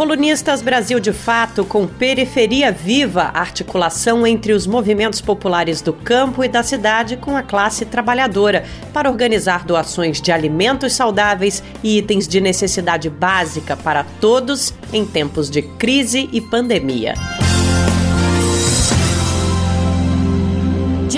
Colunistas Brasil de Fato com Periferia Viva, articulação entre os movimentos populares do campo e da cidade com a classe trabalhadora, para organizar doações de alimentos saudáveis e itens de necessidade básica para todos em tempos de crise e pandemia.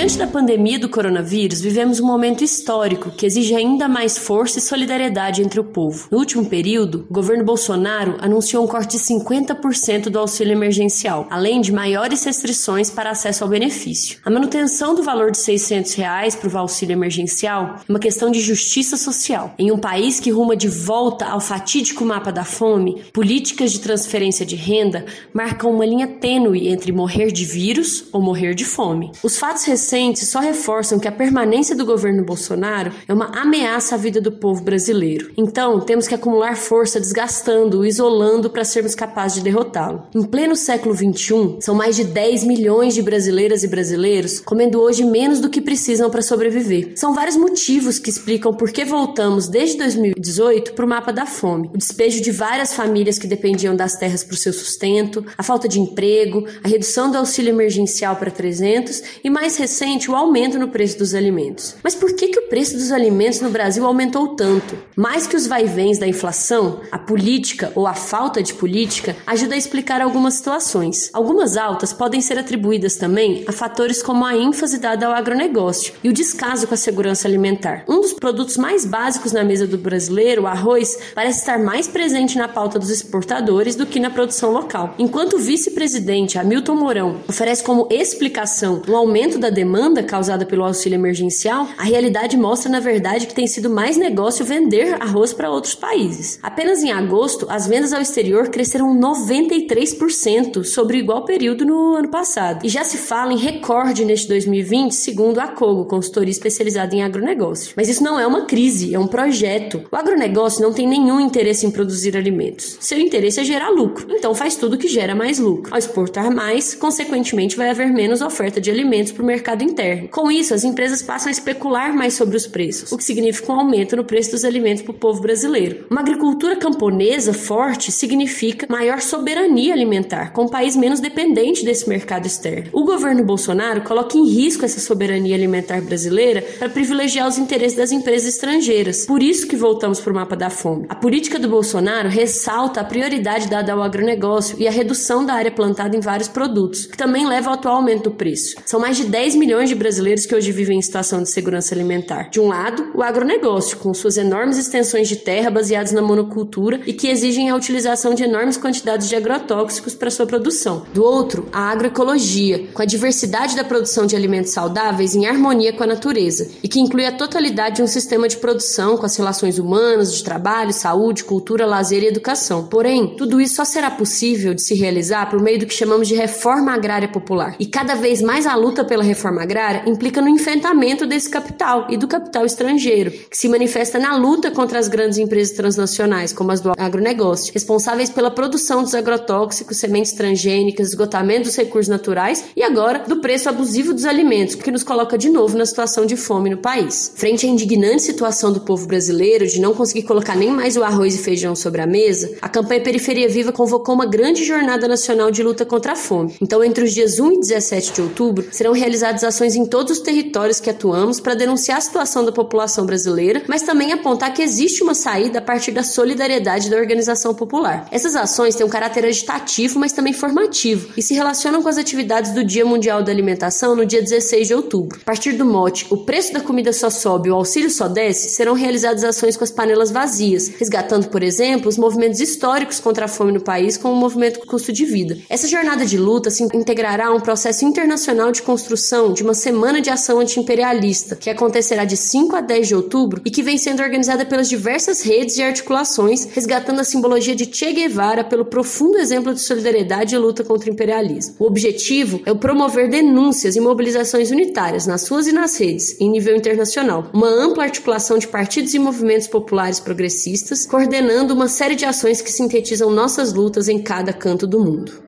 Diante da pandemia do coronavírus, vivemos um momento histórico que exige ainda mais força e solidariedade entre o povo. No último período, o governo Bolsonaro anunciou um corte de 50% do auxílio emergencial, além de maiores restrições para acesso ao benefício. A manutenção do valor de 600 reais para o auxílio emergencial é uma questão de justiça social. Em um país que ruma de volta ao fatídico mapa da fome, políticas de transferência de renda marcam uma linha tênue entre morrer de vírus ou morrer de fome. Os fatos recentes só reforçam que a permanência do governo Bolsonaro é uma ameaça à vida do povo brasileiro. Então, temos que acumular força desgastando-o, isolando para sermos capazes de derrotá-lo. Em pleno século XXI, são mais de 10 milhões de brasileiras e brasileiros comendo hoje menos do que precisam para sobreviver. São vários motivos que explicam por que voltamos desde 2018 para o mapa da fome. O despejo de várias famílias que dependiam das terras para o seu sustento, a falta de emprego, a redução do auxílio emergencial para 300 e mais recente o aumento no preço dos alimentos. Mas por que, que o preço dos alimentos no Brasil aumentou tanto? Mais que os vai-vens da inflação, a política ou a falta de política ajuda a explicar algumas situações. Algumas altas podem ser atribuídas também a fatores como a ênfase dada ao agronegócio e o descaso com a segurança alimentar. Um dos produtos mais básicos na mesa do brasileiro, o arroz, parece estar mais presente na pauta dos exportadores do que na produção local. Enquanto o vice-presidente Hamilton Mourão oferece como explicação um aumento da demanda causada pelo auxílio emergencial, a realidade mostra, na verdade, que tem sido mais negócio vender arroz para outros países. Apenas em agosto, as vendas ao exterior cresceram 93% sobre o igual período no ano passado. E já se fala em recorde neste 2020, segundo a Cogo, consultoria especializada em agronegócio. Mas isso não é uma crise, é um projeto. O agronegócio não tem nenhum interesse em produzir alimentos. Seu interesse é gerar lucro. Então faz tudo que gera mais lucro. Ao exportar mais, consequentemente vai haver menos oferta de alimentos para o mercado mercado interno. Com isso, as empresas passam a especular mais sobre os preços, o que significa um aumento no preço dos alimentos para o povo brasileiro. Uma agricultura camponesa forte significa maior soberania alimentar, com um país menos dependente desse mercado externo. O governo Bolsonaro coloca em risco essa soberania alimentar brasileira para privilegiar os interesses das empresas estrangeiras. Por isso que voltamos para o mapa da fome. A política do Bolsonaro ressalta a prioridade dada ao agronegócio e a redução da área plantada em vários produtos, que também leva ao atual aumento do preço. São mais de 10 milhões de brasileiros que hoje vivem em situação de segurança alimentar. De um lado, o agronegócio, com suas enormes extensões de terra baseadas na monocultura e que exigem a utilização de enormes quantidades de agrotóxicos para sua produção. Do outro, a agroecologia, com a diversidade da produção de alimentos saudáveis em harmonia com a natureza e que inclui a totalidade de um sistema de produção com as relações humanas, de trabalho, saúde, cultura, lazer e educação. Porém, tudo isso só será possível de se realizar por meio do que chamamos de reforma agrária popular. E cada vez mais a luta pela reforma reforma agrária implica no enfrentamento desse capital e do capital estrangeiro, que se manifesta na luta contra as grandes empresas transnacionais, como as do agronegócio, responsáveis pela produção dos agrotóxicos, sementes transgênicas, esgotamento dos recursos naturais e agora do preço abusivo dos alimentos, que nos coloca de novo na situação de fome no país. Frente à indignante situação do povo brasileiro de não conseguir colocar nem mais o arroz e feijão sobre a mesa, a campanha Periferia Viva convocou uma grande jornada nacional de luta contra a fome. Então, entre os dias 1 e 17 de outubro, serão realizadas ações em todos os territórios que atuamos para denunciar a situação da população brasileira, mas também apontar que existe uma saída a partir da solidariedade da organização popular. Essas ações têm um caráter agitativo, mas também formativo, e se relacionam com as atividades do Dia Mundial da Alimentação no dia 16 de outubro. A partir do mote O preço da comida só sobe, o auxílio só desce, serão realizadas ações com as panelas vazias, resgatando, por exemplo, os movimentos históricos contra a fome no país, como o movimento custo de vida. Essa jornada de luta se integrará a um processo internacional de construção de uma semana de ação antiimperialista, que acontecerá de 5 a 10 de outubro e que vem sendo organizada pelas diversas redes e articulações, resgatando a simbologia de Che Guevara pelo profundo exemplo de solidariedade e luta contra o imperialismo. O objetivo é o promover denúncias e mobilizações unitárias nas suas e nas redes, em nível internacional, uma ampla articulação de partidos e movimentos populares progressistas, coordenando uma série de ações que sintetizam nossas lutas em cada canto do mundo.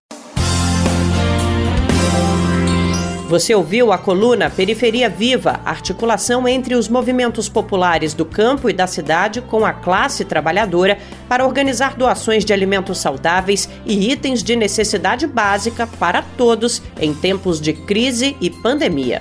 Você ouviu a coluna Periferia Viva, articulação entre os movimentos populares do campo e da cidade com a classe trabalhadora para organizar doações de alimentos saudáveis e itens de necessidade básica para todos em tempos de crise e pandemia.